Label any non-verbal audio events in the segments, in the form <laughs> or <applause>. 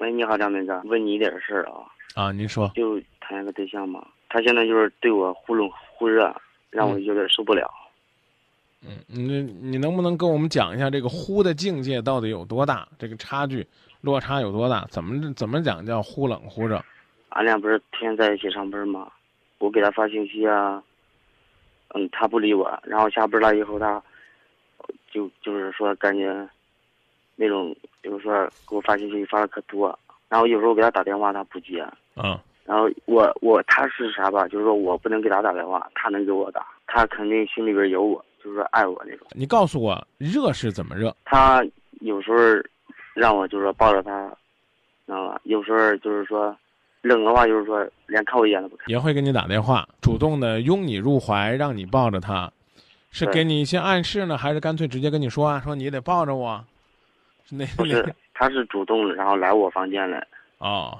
喂，你好，张明哥，问你一点事儿啊。啊，您说。就谈一个对象嘛，他现在就是对我忽冷忽热，让我有点受不了。嗯，你你能不能跟我们讲一下这个忽的境界到底有多大？这个差距落差有多大？怎么怎么讲叫忽冷忽热？俺俩不是天天在一起上班吗？我给他发信息啊，嗯，他不理我。然后下班了以后，他就就是说感觉那种，比如说给我发信息发的可多。然后有时候给他打电话，他不接。嗯。然后我我他是啥吧？就是说我不能给他打电话，他能给我打。他肯定心里边有我，就是说爱我那种。你告诉我热是怎么热？他有时候让我就是说抱着他，知道吧？有时候就是说冷的话，就是说连看我一眼都不看。也会给你打电话，主动的拥你入怀，让你抱着他，是给你一些暗示呢，还是干脆直接跟你说啊？说你得抱着我，是 <laughs> 那不是？他是主动然后来我房间来。哦。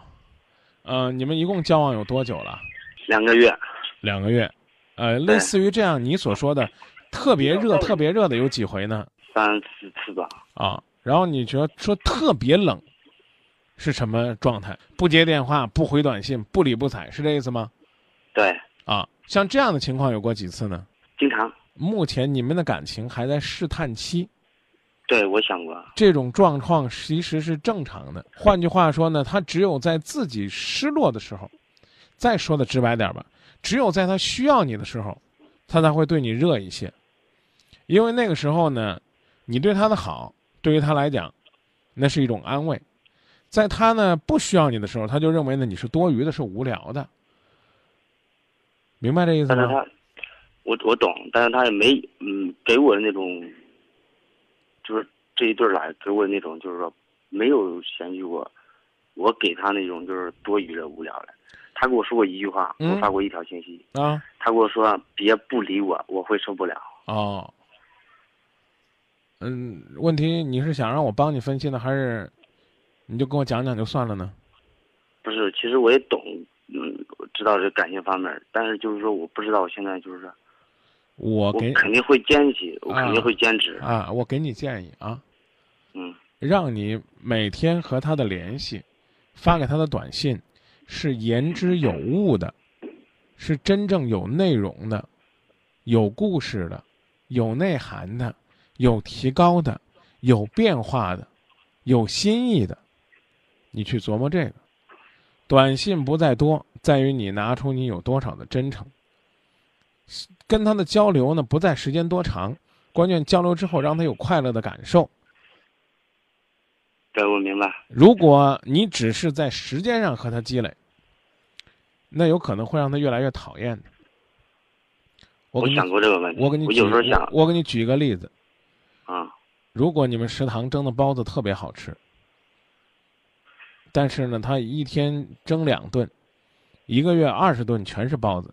嗯，你们一共交往有多久了？两个月。两个月，呃，类似于这样你所说的，特别热、特别热的有几回呢？三四次吧。啊，然后你觉得说特别冷，是什么状态？不接电话，不回短信，不理不睬，是这意思吗？对。啊，像这样的情况有过几次呢？经常。目前你们的感情还在试探期。对，我想过这种状况其实是正常的。换句话说呢，他只有在自己失落的时候，再说的直白点吧，只有在他需要你的时候，他才会对你热一些。因为那个时候呢，你对他的好，对于他来讲，那是一种安慰。在他呢不需要你的时候，他就认为呢你是多余的，是无聊的。明白这意思吗？我我懂，但是他也没嗯给我的那种。就是这一对来给我那种，就是说没有嫌弃过，我给他那种就是多余的、无聊的。他跟我说过一句话，我发过一条信息啊。他跟我说：“别不理我，我会受不了。”哦。嗯，问题你是想让我帮你分析呢，还是你就跟我讲讲就算了呢？不是，其实我也懂，嗯，知道这感情方面，但是就是说我不知道我现在就是。我给肯定会坚持，我肯定会坚持啊！我给你建议啊，嗯，让你每天和他的联系，发给他的短信，是言之有物的，是真正有内容的，有故事的，有内涵的，有提高的，有变化的，有新意的，你去琢磨这个。短信不在多，在于你拿出你有多少的真诚。跟他的交流呢，不在时间多长，关键交流之后让他有快乐的感受。对，我明白。如果你只是在时间上和他积累，那有可能会让他越来越讨厌的。我想过这个问题。我给你有时候想，我给你举一个例子。啊。如果你们食堂蒸的包子特别好吃，但是呢，他一天蒸两顿，一个月二十顿全是包子。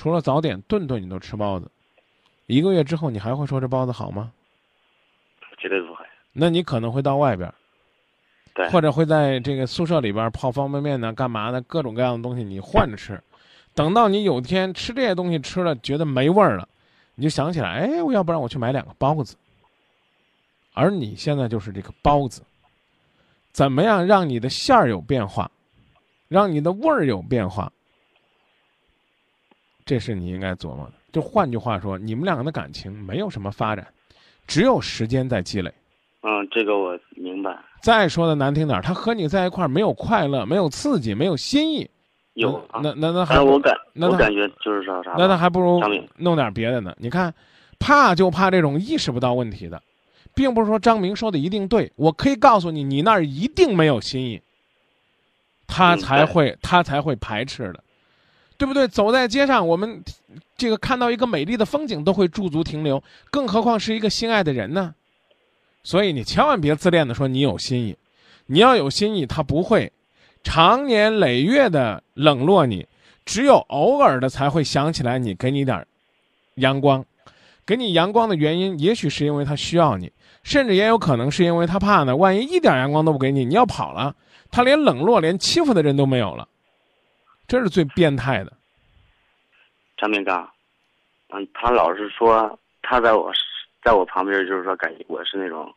除了早点，顿顿你都吃包子，一个月之后你还会说这包子好吗？绝对不会。那你可能会到外边，对，或者会在这个宿舍里边泡方便面呢，干嘛呢？各种各样的东西你换着吃，等到你有天吃这些东西吃了觉得没味儿了，你就想起来，哎，我要不然我去买两个包子。而你现在就是这个包子，怎么样让你的馅儿有变化，让你的味儿有变化？这是你应该琢磨的。就换句话说，你们两个的感情没有什么发展，只有时间在积累。嗯，这个我明白。再说的难听点，他和你在一块儿没有快乐，没有刺激，没有新意。有那那那还我感那我感觉就是啥啥。那他还不如弄点别的呢。你看，怕就怕这种意识不到问题的，并不是说张明说的一定对。我可以告诉你，你那儿一定没有新意，他才会他才会排斥的。对不对？走在街上，我们这个看到一个美丽的风景都会驻足停留，更何况是一个心爱的人呢？所以你千万别自恋的说你有心意，你要有心意，他不会长年累月的冷落你，只有偶尔的才会想起来你，给你点阳光，给你阳光的原因，也许是因为他需要你，甚至也有可能是因为他怕呢，万一一点阳光都不给你，你要跑了，他连冷落、连欺负的人都没有了。这是最变态的，张明刚，嗯，他老是说他在我，在我旁边，就是说感觉我是那种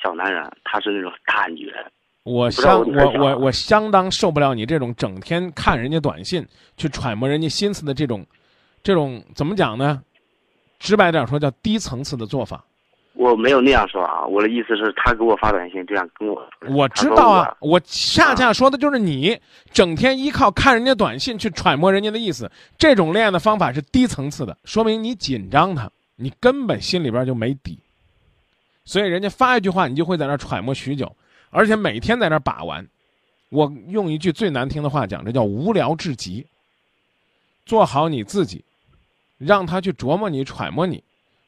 小男人，他是那种大女人，我相我我我我相当受不了你这种整天看人家短信去揣摩人家心思的这种，这种怎么讲呢？直白点说叫低层次的做法。我没有那样说啊，我的意思是，他给我发短信这样跟我。我知道啊，我恰恰说的就是你整天依靠看人家短信去揣摩人家的意思，这种恋爱的方法是低层次的，说明你紧张他，你根本心里边就没底，所以人家发一句话，你就会在那儿揣摩许久，而且每天在那把玩。我用一句最难听的话讲，这叫无聊至极。做好你自己，让他去琢磨你、揣摩你，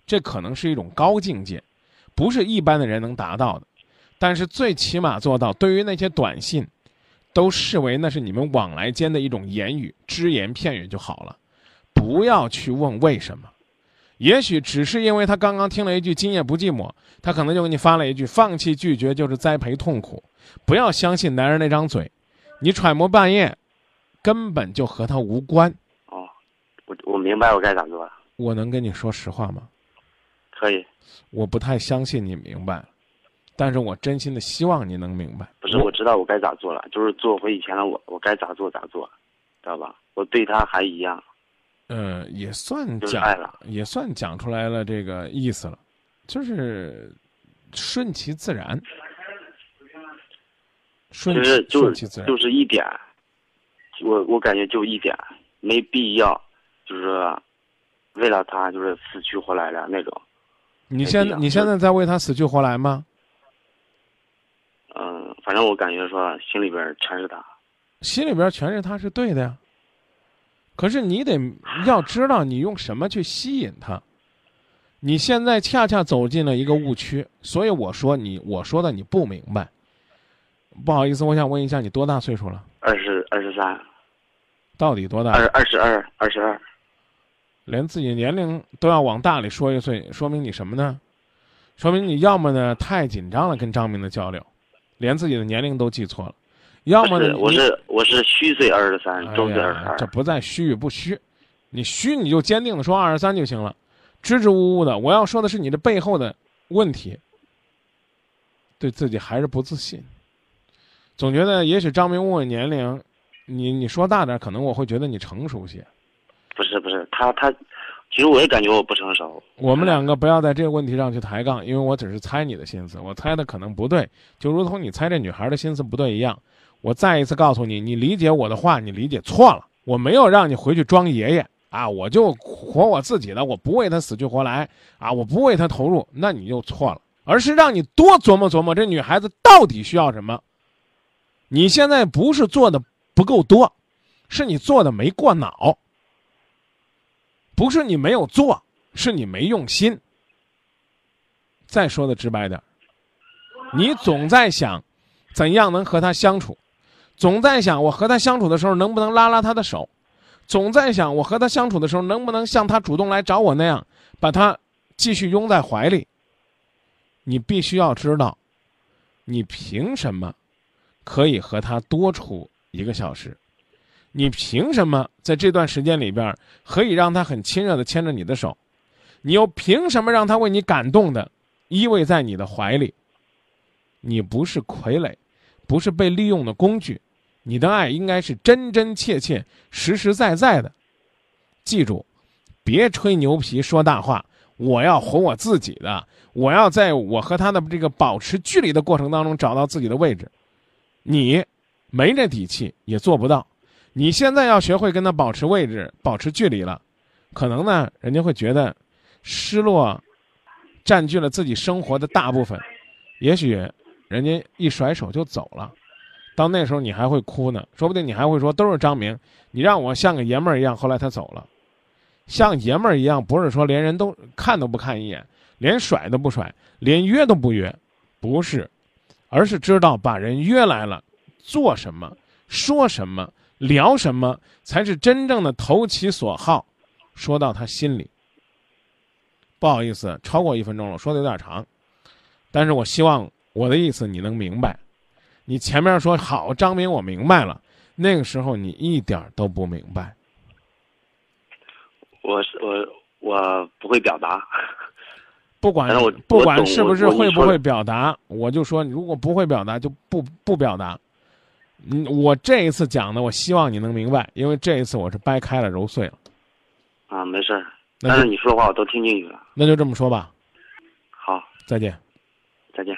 这可能是一种高境界，不是一般的人能达到的。但是最起码做到，对于那些短信，都视为那是你们往来间的一种言语，只言片语就好了，不要去问为什么。也许只是因为他刚刚听了一句“今夜不寂寞”，他可能就给你发了一句“放弃拒绝就是栽培痛苦”。不要相信男人那张嘴，你揣摩半夜，根本就和他无关。哦，我我明白我该咋做了，我能跟你说实话吗？可以。我不太相信你明白，但是我真心的希望你能明白。不是，我知道我该咋做了，就是做回以前的我，我该咋做咋做，知道吧？我对他还一样，呃，也算就是讲。也算讲出来了这个意思了，就是顺其自然，顺其其实就顺其自然。就是一点，我我感觉就一点，没必要，就是为了他就是死去活来的那种。你现在你现在在为他死去活来吗？嗯，反正我感觉说心里边全是他。心里边全是他是对的呀。可是你得要知道你用什么去吸引他。你现在恰恰走进了一个误区，所以我说你我说的你不明白。不好意思，我想问一下，你多大岁数了？二十二十三，到底多大？二二十二，二十二。连自己年龄都要往大里说一岁，说明你什么呢？说明你要么呢太紧张了跟张明的交流，连自己的年龄都记错了；要么呢是，我是我是虚岁二十三，周岁哎二十二。这不在虚与不虚，你虚你就坚定的说二十三就行了，支支吾吾的。我要说的是你这背后的问题，对自己还是不自信，总觉得也许张明问我年龄，你你说大点，可能我会觉得你成熟些。不是不是，他他，其实我也感觉我不成熟。我们两个不要在这个问题上去抬杠，因为我只是猜你的心思，我猜的可能不对，就如同你猜这女孩的心思不对一样。我再一次告诉你，你理解我的话，你理解错了。我没有让你回去装爷爷啊，我就活我自己的，我不为他死去活来啊，我不为他投入，那你就错了，而是让你多琢磨琢磨这女孩子到底需要什么。你现在不是做的不够多，是你做的没过脑。不是你没有做，是你没用心。再说的直白点儿，你总在想，怎样能和他相处，总在想我和他相处的时候能不能拉拉他的手，总在想我和他相处的时候能不能像他主动来找我那样，把他继续拥在怀里。你必须要知道，你凭什么可以和他多处一个小时？你凭什么在这段时间里边可以让他很亲热的牵着你的手？你又凭什么让他为你感动的依偎在你的怀里？你不是傀儡，不是被利用的工具，你的爱应该是真真切切、实实在在的。记住，别吹牛皮、说大话。我要活我自己的，我要在我和他的这个保持距离的过程当中找到自己的位置。你没这底气，也做不到。你现在要学会跟他保持位置、保持距离了，可能呢，人家会觉得失落占据了自己生活的大部分，也许人家一甩手就走了。到那时候你还会哭呢，说不定你还会说都是张明，你让我像个爷们儿一样。后来他走了，像爷们儿一样，不是说连人都看都不看一眼，连甩都不甩，连约都不约，不是，而是知道把人约来了，做什么，说什么。聊什么才是真正的投其所好，说到他心里。不好意思，超过一分钟了，说的有点长，但是我希望我的意思你能明白。你前面说好，张明，我明白了，那个时候你一点都不明白。我是我我不会表达。不管我不管是不是会不会表达，我就说，如果不会表达，就不不表达。嗯，我这一次讲的，我希望你能明白，因为这一次我是掰开了揉碎了。啊，没事儿。但是你说的话我都听进去了。那就这么说吧，好，再见。再见。